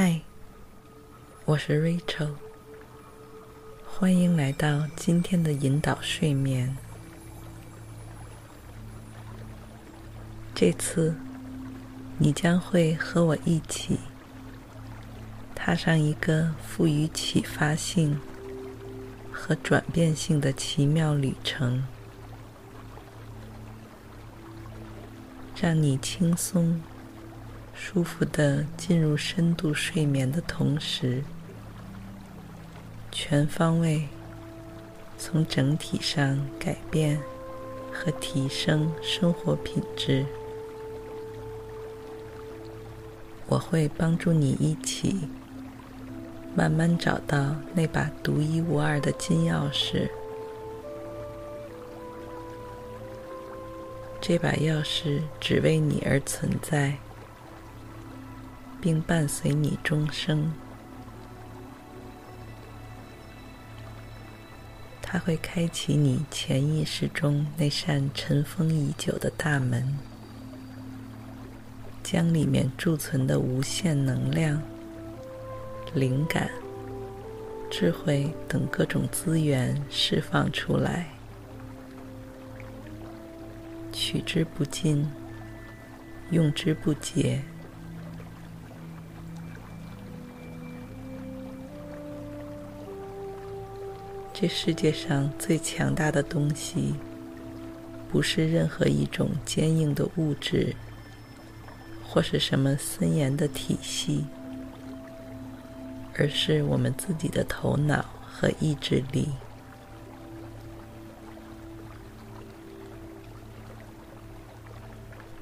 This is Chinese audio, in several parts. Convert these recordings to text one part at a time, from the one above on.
嗨，我是 Rachel，欢迎来到今天的引导睡眠。这次，你将会和我一起踏上一个富于启发性和转变性的奇妙旅程，让你轻松。舒服的进入深度睡眠的同时，全方位从整体上改变和提升生活品质。我会帮助你一起慢慢找到那把独一无二的金钥匙。这把钥匙只为你而存在。并伴随你终生，它会开启你潜意识中那扇尘封已久的大门，将里面贮存的无限能量、灵感、智慧等各种资源释放出来，取之不尽，用之不竭。这世界上最强大的东西，不是任何一种坚硬的物质，或是什么森严的体系，而是我们自己的头脑和意志力。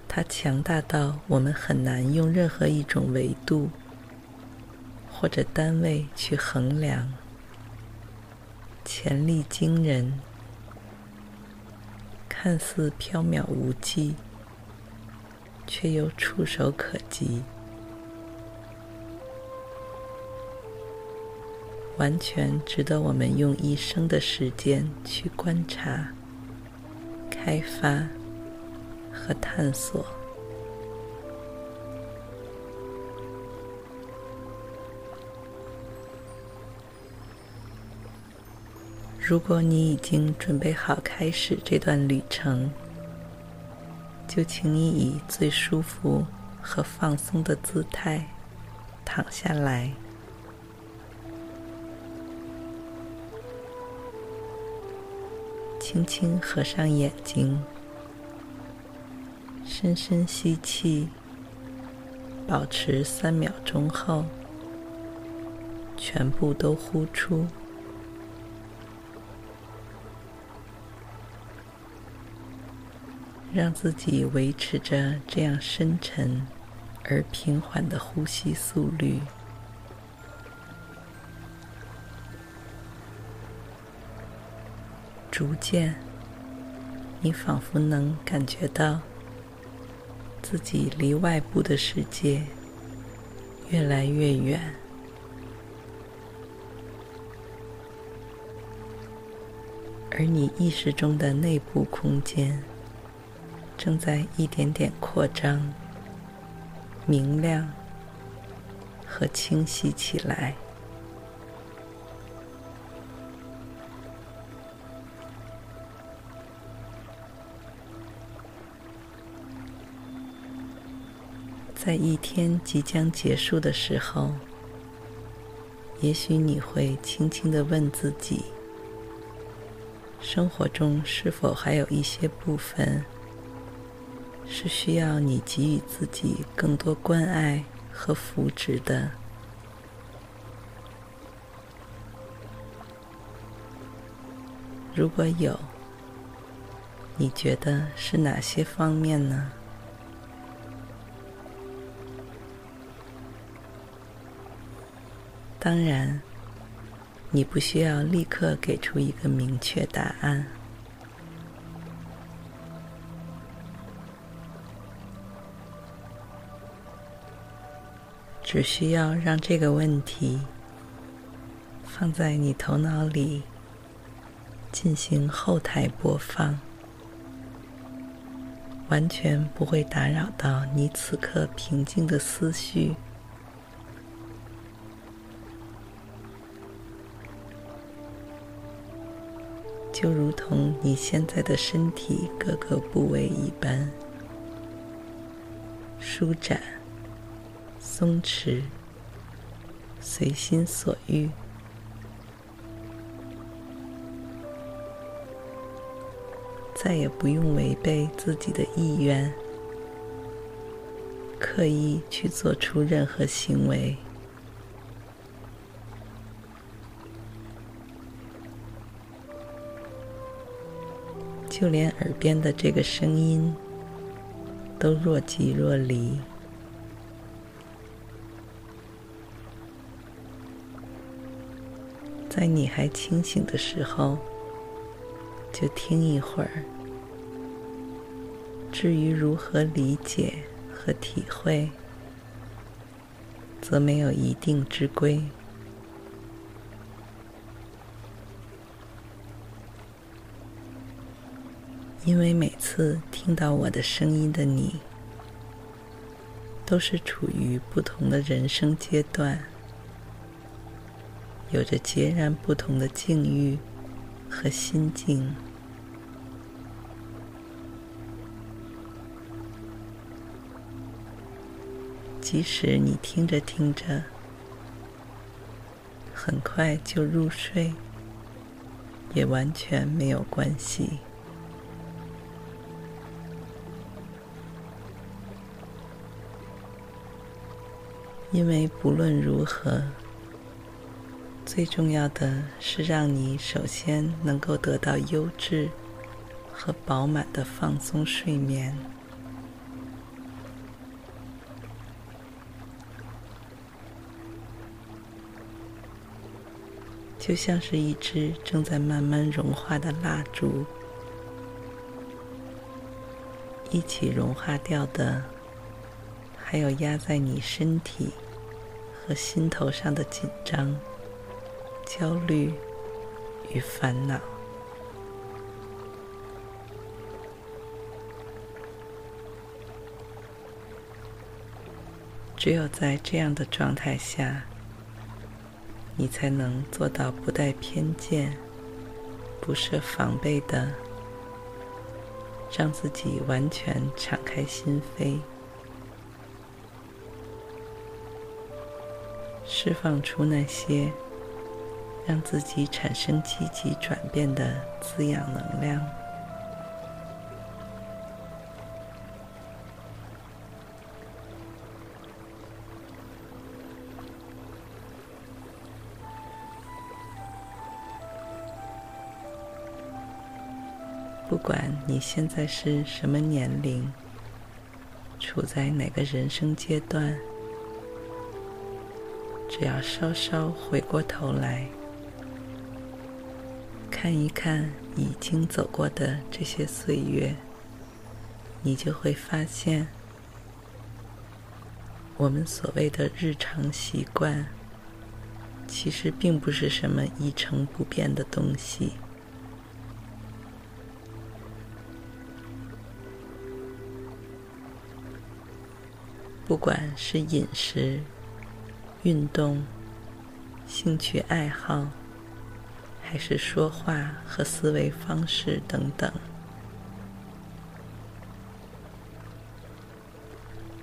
它强大到我们很难用任何一种维度或者单位去衡量。潜力惊人，看似缥缈无际，却又触手可及，完全值得我们用一生的时间去观察、开发和探索。如果你已经准备好开始这段旅程，就请你以最舒服和放松的姿态躺下来，轻轻合上眼睛，深深吸气，保持三秒钟后，全部都呼出。让自己维持着这样深沉而平缓的呼吸速率，逐渐，你仿佛能感觉到自己离外部的世界越来越远，而你意识中的内部空间。正在一点点扩张、明亮和清晰起来。在一天即将结束的时候，也许你会轻轻的问自己：生活中是否还有一些部分？是需要你给予自己更多关爱和扶持的。如果有你觉得是哪些方面呢？当然你不需要立刻给出一个明确答案。只需要让这个问题放在你头脑里进行后台播放，完全不会打扰到你此刻平静的思绪。就如同你现在的身体各个部位一般，舒展、松弛、随心所欲，再也不用违背自己的意愿，刻意去做出任何行为。就连耳边的这个声音都若即若离，在你还清醒的时候，就听一会儿。至于如何理解和体会，则没有一定之规。因为每次听到我的声音的你，都是处于不同的人生阶段，有着截然不同的境遇和心境。即使你听着听着，很快就入睡，也完全没有关系。因为不论如何，最重要的是让你首先能够得到优质和饱满的放松睡眠，就像是一支正在慢慢融化的蜡烛，一起融化掉的，还有压在你身体和心头上的紧张、焦虑与烦恼，只有在这样的状态下，你才能做到不带偏见、不设防备的，让自己完全敞开心扉。释放出那些让自己产生积极转变的滋养能量。不管你现在是什么年龄，处在哪个人生阶段。只要稍稍回过头来，看一看已经走过的这些岁月，你就会发现，我们所谓的日常习惯，其实并不是什么一成不变的东西。不管是饮食，运动、兴趣爱好，还是说话和思维方式等等，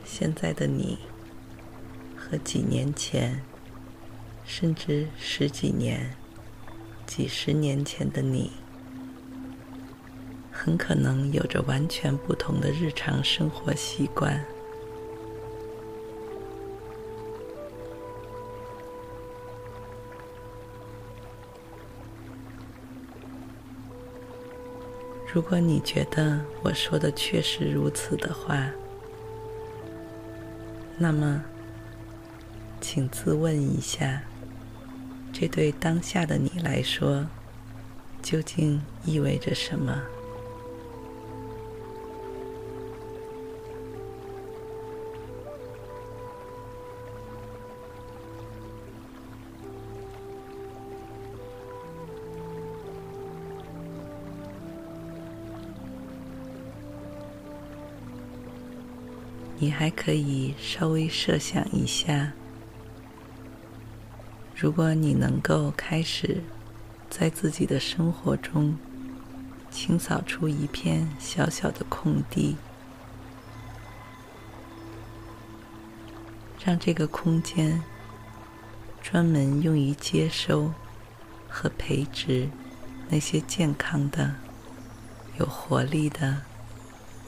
现在的你和几年前，甚至十几年、几十年前的你，很可能有着完全不同的日常生活习惯。如果你觉得我说的确实如此的话，那么，请自问一下：这对当下的你来说，究竟意味着什么？你还可以稍微设想一下，如果你能够开始在自己的生活中清扫出一片小小的空地，让这个空间专门用于接收和培植那些健康的、有活力的。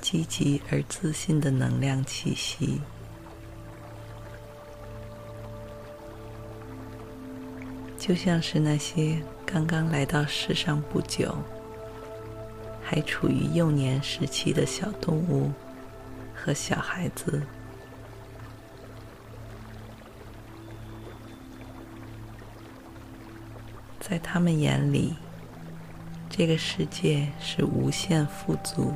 积极而自信的能量气息，就像是那些刚刚来到世上不久、还处于幼年时期的小动物和小孩子，在他们眼里，这个世界是无限富足。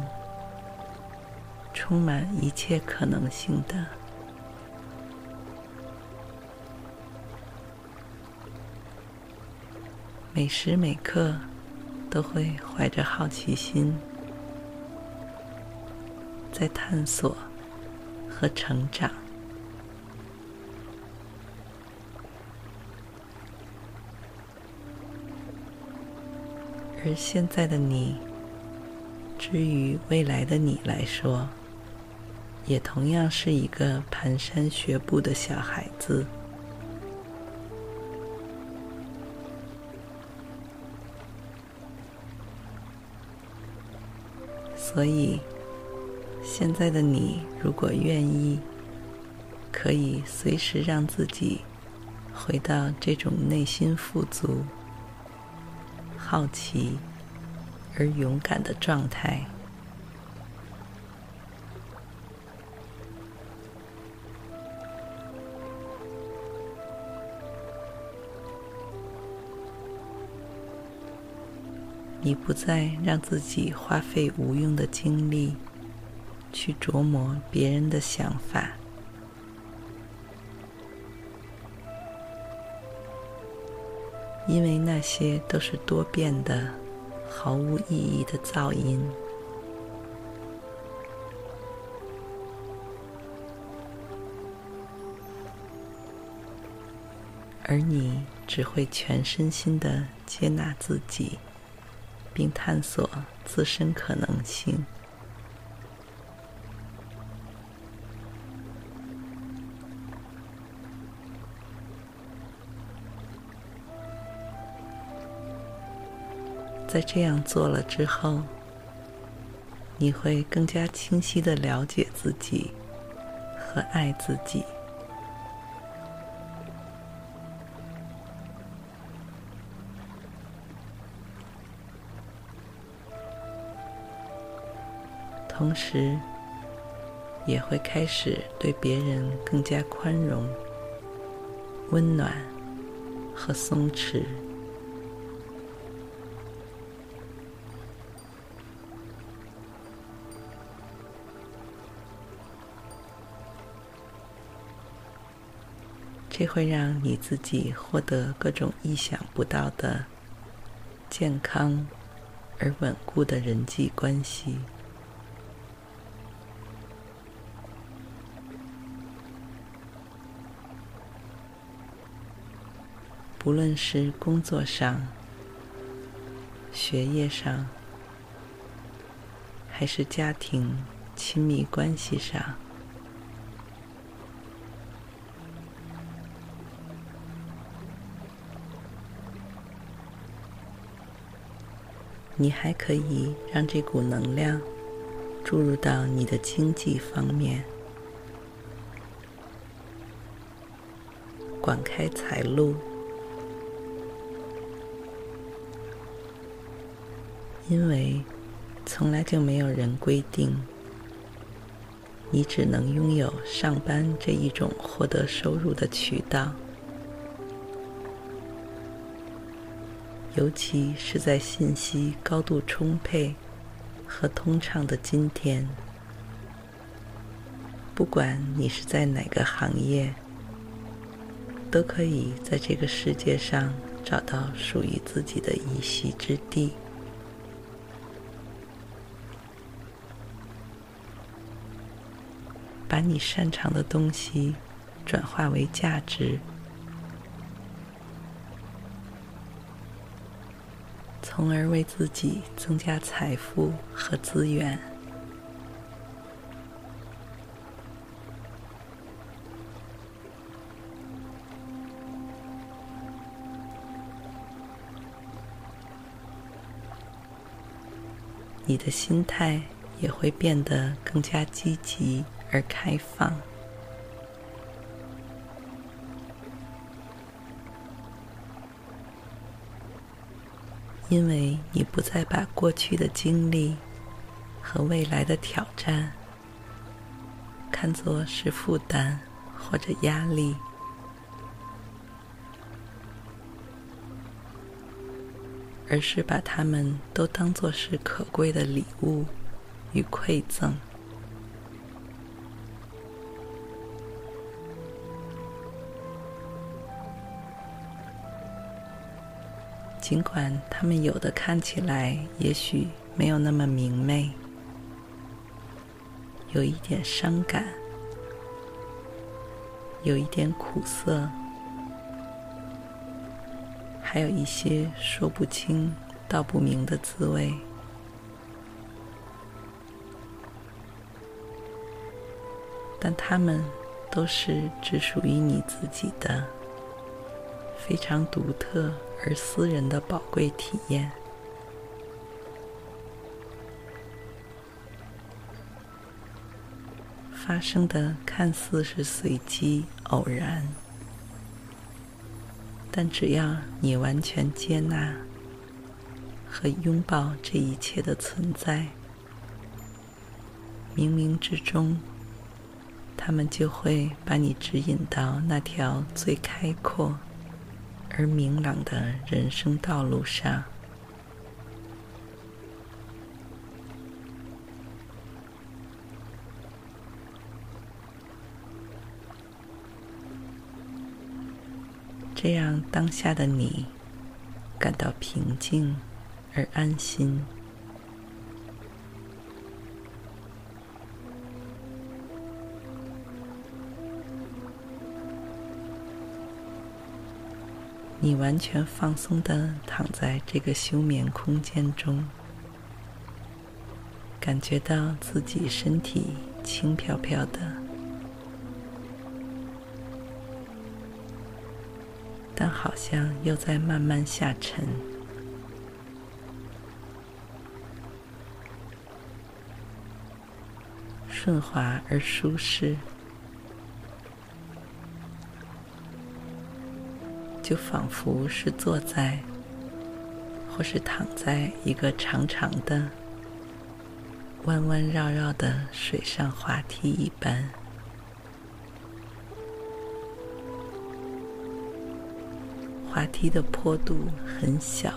充满一切可能性的，每时每刻都会怀着好奇心，在探索和成长，而现在的你，至于未来的你来说，也同样是一个蹒跚学步的小孩子，所以现在的你，如果愿意，可以随时让自己回到这种内心富足、好奇而勇敢的状态。你不再让自己花费无用的精力去琢磨别人的想法，因为那些都是多变的、毫无意义的噪音，而你只会全身心的接纳自己。并探索自身可能性。在这样做了之后，你会更加清晰的了解自己和爱自己。同时，也会开始对别人更加宽容、温暖和松弛。这会让你自己获得各种意想不到的健康而稳固的人际关系。无论是工作上、学业上，还是家庭亲密关系上，你还可以让这股能量注入到你的经济方面，广开财路。因为从来就没有人规定你只能拥有上班这一种获得收入的渠道，尤其是在信息高度充沛和通畅的今天，不管你是在哪个行业，都可以在这个世界上找到属于自己的一席之地。把你擅长的东西转化为价值。从而为自己增加财富和资源。你的心态也会变得更加积极而开放。因为你不再把过去的经历和未来的挑战看作是负担或者压力，而是把它们都当作是可贵的礼物与馈赠。尽管他们有的看起来也许没有那么明媚，有一点伤感，有一点苦涩，还有一些说不清道不明的滋味，但他们都是只属于你自己的，非常独特。而私人的宝贵体验，发生的看似是随机偶然，但只要你完全接纳和拥抱这一切的存在，冥冥之中，他们就会把你指引到那条最开阔。而明朗的人生道路上，这样当下的你感到平静而安心。你完全放松的躺在这个休眠空间中，感觉到自己身体轻飘飘的，但好像又在慢慢下沉，顺滑而舒适。就仿佛是坐在，或是躺在一个长长的、弯弯绕绕的水上滑梯一般。滑梯的坡度很小，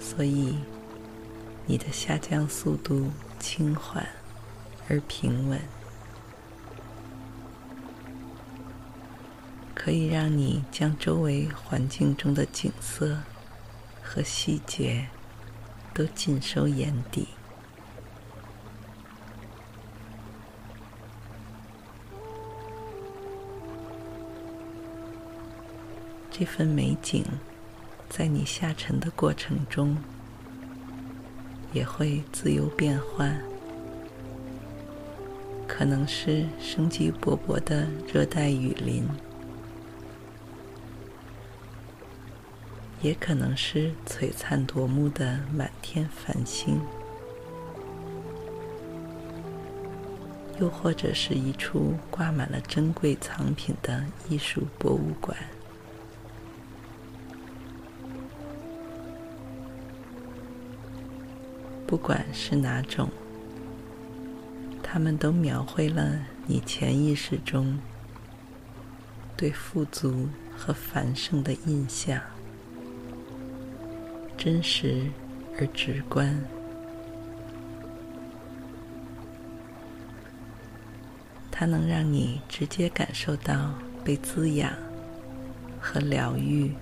所以你的下降速度轻缓而平稳。可以让你将周围环境中的景色和细节都尽收眼底。这份美景，在你下沉的过程中，也会自由变换，可能是生机勃勃的热带雨林。也可能是璀璨夺目的满天繁星，又或者是一处挂满了珍贵藏品的艺术博物馆。不管是哪种，他们都描绘了你潜意识中对富足和繁盛的印象。真实而直观。它能让你直接感受到被滋养和疗愈。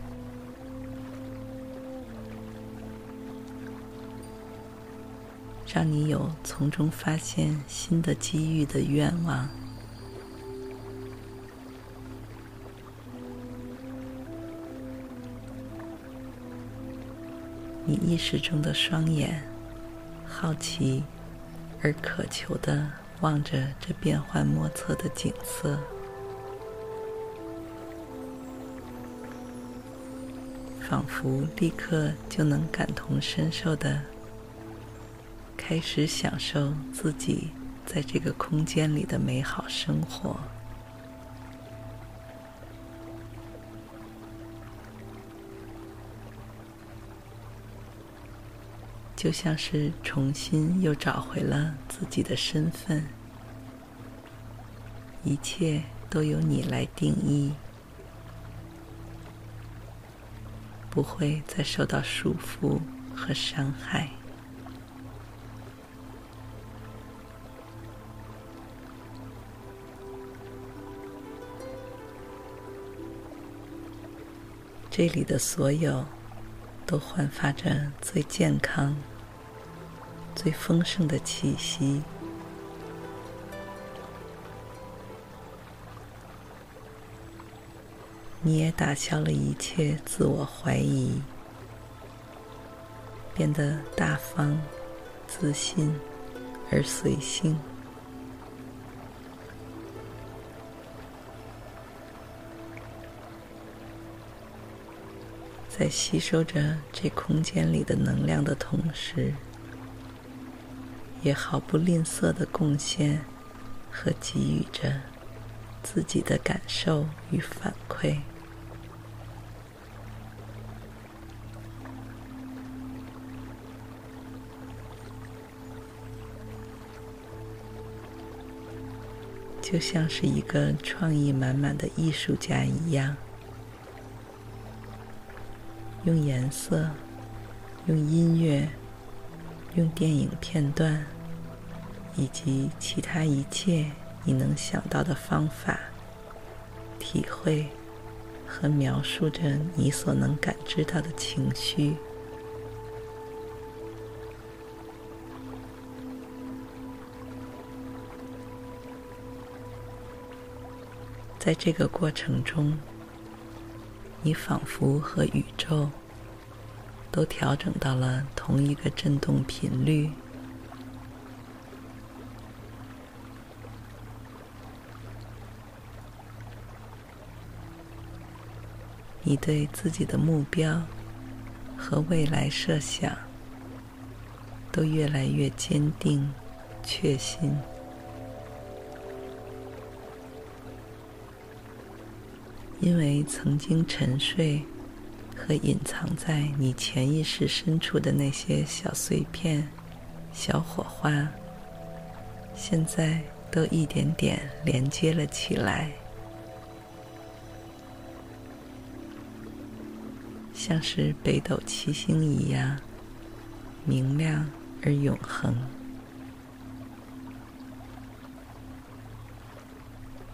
让你有从中发现新的机遇的愿望。你意识中的双眼，好奇而渴求的望着这变幻莫测的景色，仿佛立刻就能感同身受的。开始享受自己在这个空间里的美好生活，就像是重新又找回了自己的身份，一切都由你来定义，不会再受到束缚和伤害。这里的所有都焕发着最健康、最丰盛的气息。你也打消了一切自我怀疑，变得大方、自信而随性。在吸收着这空间里的能量的同时，也毫不吝啬的贡献和给予着自己的感受与反馈。就像是一个创意满满的艺术家一样。用颜色，用音乐，用电影片段，以及其他一切你能想到的方法，体会和描述着你所能感知到的情绪。在这个过程中，你仿佛和宇宙都调整到了同一个振动频率。你对自己的目标和未来设想都越来越坚定、确信。因为曾经沉睡和隐藏在你潜意识深处的那些小碎片、小火花，现在都一点点连接了起来，像是北斗七星一样明亮而永恒，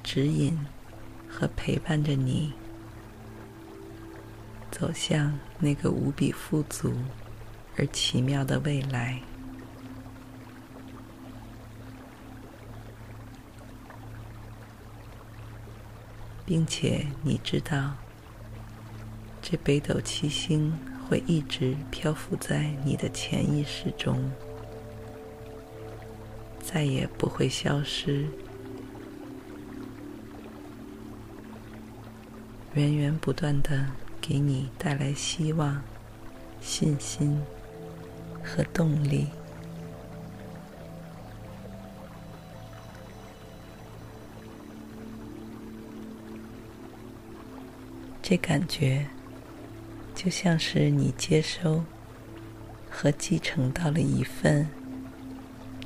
指引。和陪伴着你走向那个无比富足而奇妙的未来，并且你知道，这北斗七星会一直漂浮在你的潜意识中，再也不会消失。源源不断的给你带来希望、信心和动力。这感觉就像是你接收和继承到了一份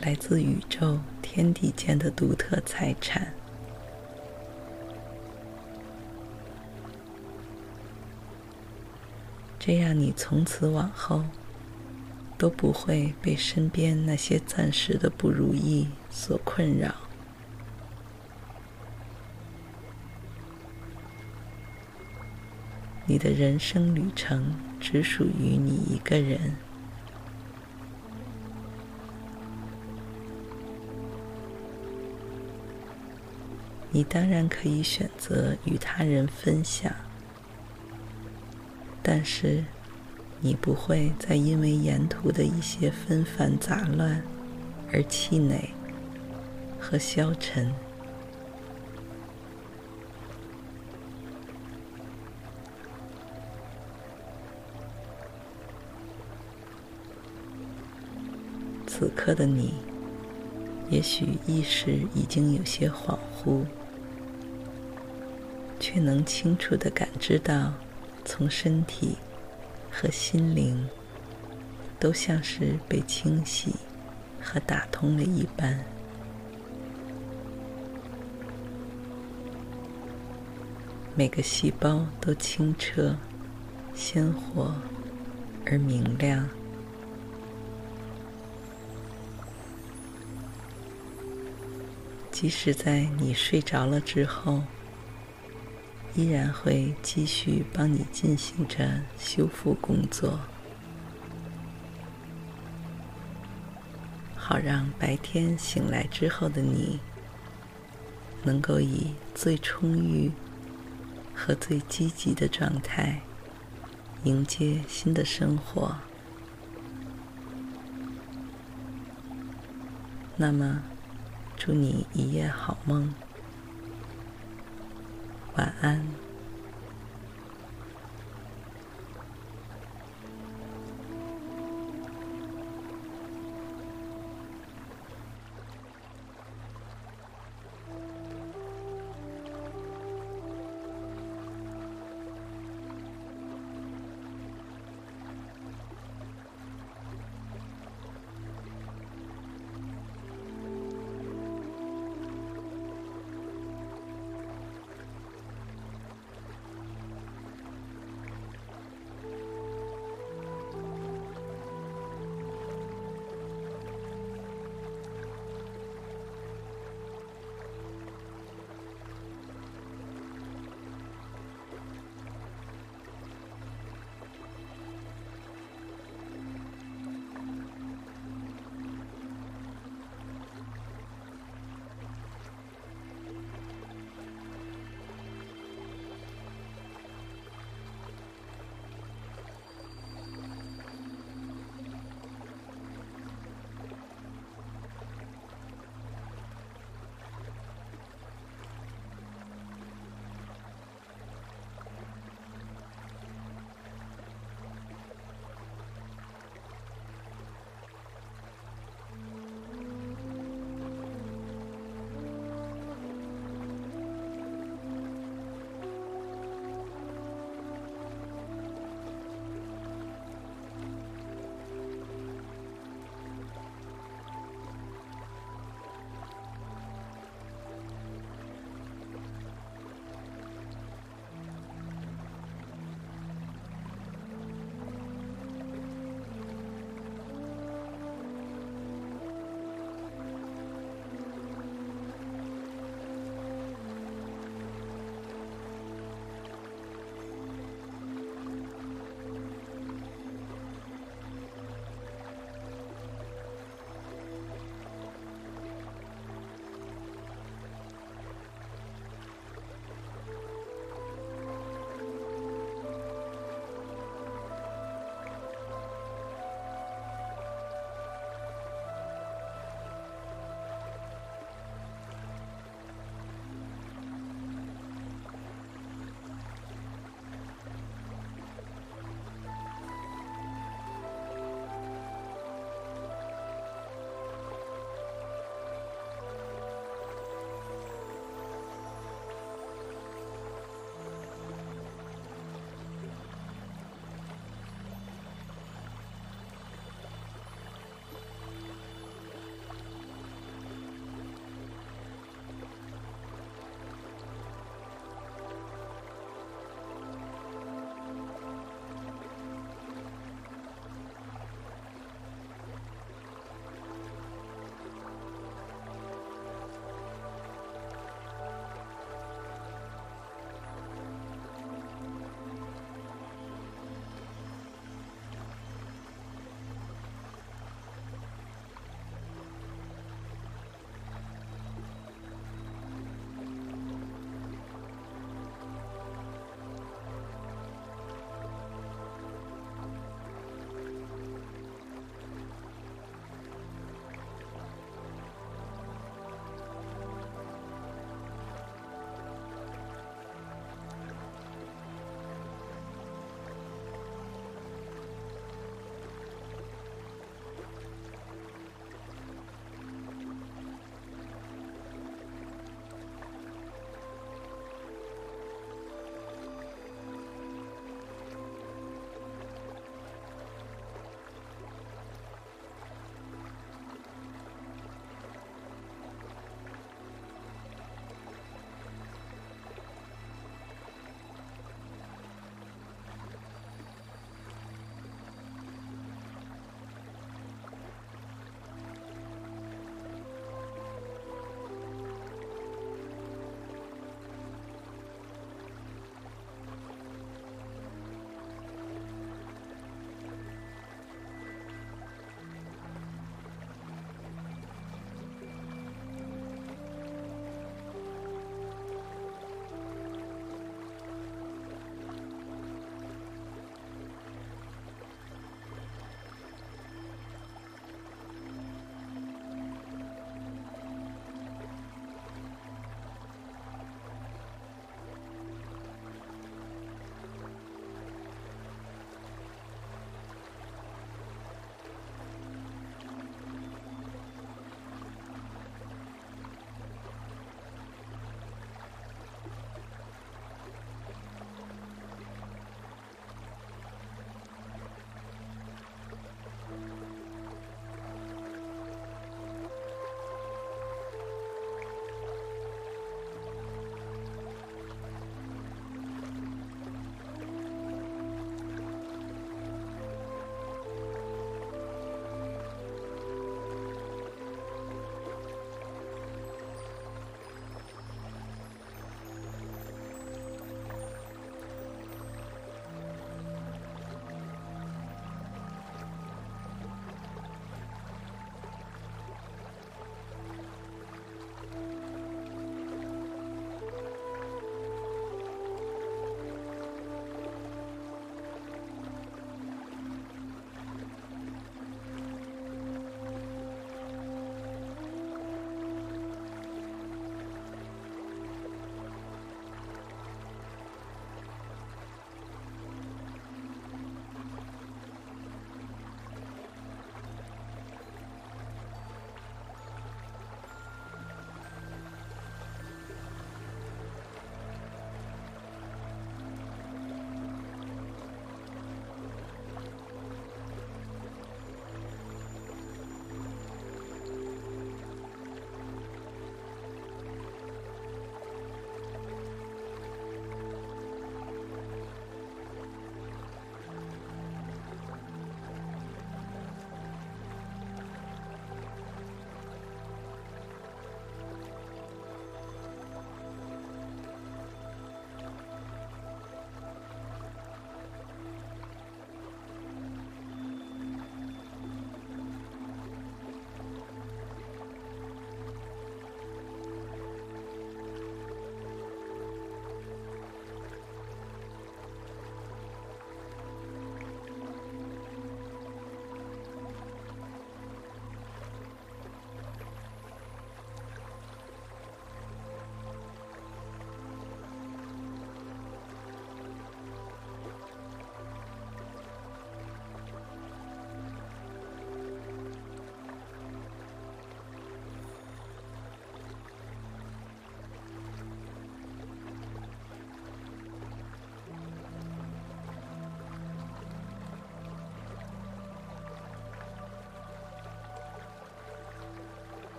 来自宇宙天地间的独特财产。这样你从此往后都不会被身边那些暂时的不如意所困扰。你的人生旅程只属于你一个人。你当然可以选择与他人分享，但是你不会再因为沿途的一些纷繁杂乱而气馁和消沉。此刻的你，也许意识已经有些恍惚。却能清楚的感知到，从身体和心灵都像是被清洗和打通了一般，每个细胞都清澈、鲜活而明亮。即使在你睡着了之后，依然会继续帮你进行着修复工作，好让白天醒来之后的你，能够以最充裕和最积极的状态迎接新的生活。那么，祝你一夜好梦。晚安。